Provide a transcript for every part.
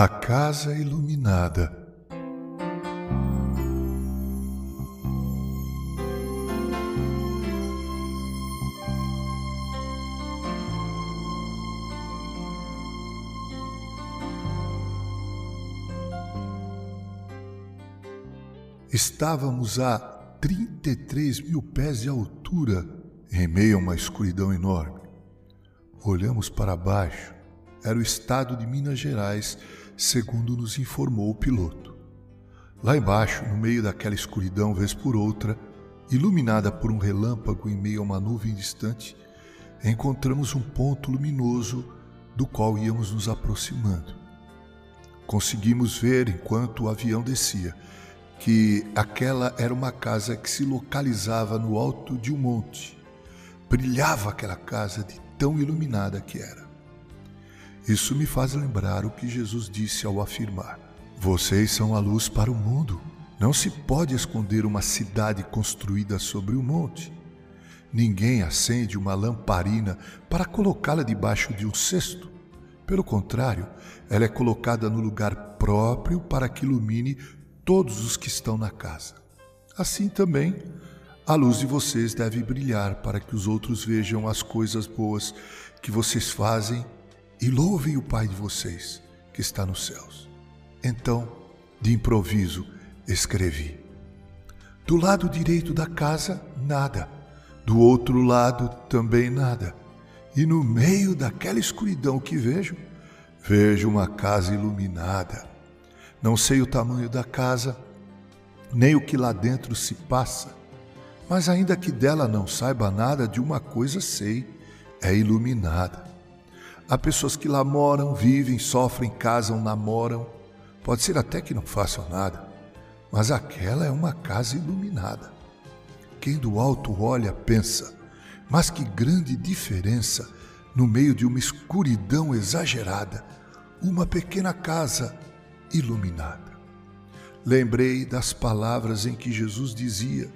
A Casa Iluminada. Estávamos a 33 mil pés de altura, em meio a uma escuridão enorme. Olhamos para baixo era o estado de Minas Gerais, segundo nos informou o piloto. Lá embaixo, no meio daquela escuridão, vez por outra, iluminada por um relâmpago em meio a uma nuvem distante, encontramos um ponto luminoso do qual íamos nos aproximando. Conseguimos ver, enquanto o avião descia, que aquela era uma casa que se localizava no alto de um monte. Brilhava aquela casa de tão iluminada que era. Isso me faz lembrar o que Jesus disse ao afirmar: Vocês são a luz para o mundo. Não se pode esconder uma cidade construída sobre o um monte. Ninguém acende uma lamparina para colocá-la debaixo de um cesto. Pelo contrário, ela é colocada no lugar próprio para que ilumine todos os que estão na casa. Assim também, a luz de vocês deve brilhar para que os outros vejam as coisas boas que vocês fazem e louvem o Pai de vocês que está nos céus. Então, de improviso, escrevi: Do lado direito da casa, nada. Do outro lado, também nada. E no meio daquela escuridão que vejo, vejo uma casa iluminada. Não sei o tamanho da casa, nem o que lá dentro se passa, mas ainda que dela não saiba nada, de uma coisa sei: é iluminada. Há pessoas que lá moram, vivem, sofrem, casam, namoram. Pode ser até que não façam nada, mas aquela é uma casa iluminada. Quem do alto olha, pensa, mas que grande diferença no meio de uma escuridão exagerada, uma pequena casa iluminada. Lembrei das palavras em que Jesus dizia: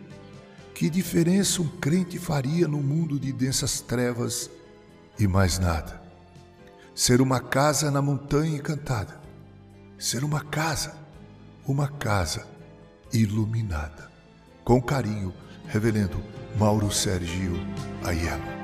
Que diferença um crente faria no mundo de densas trevas e mais nada ser uma casa na montanha encantada, ser uma casa, uma casa iluminada. Com carinho, reverendo Mauro Sergio Aiello.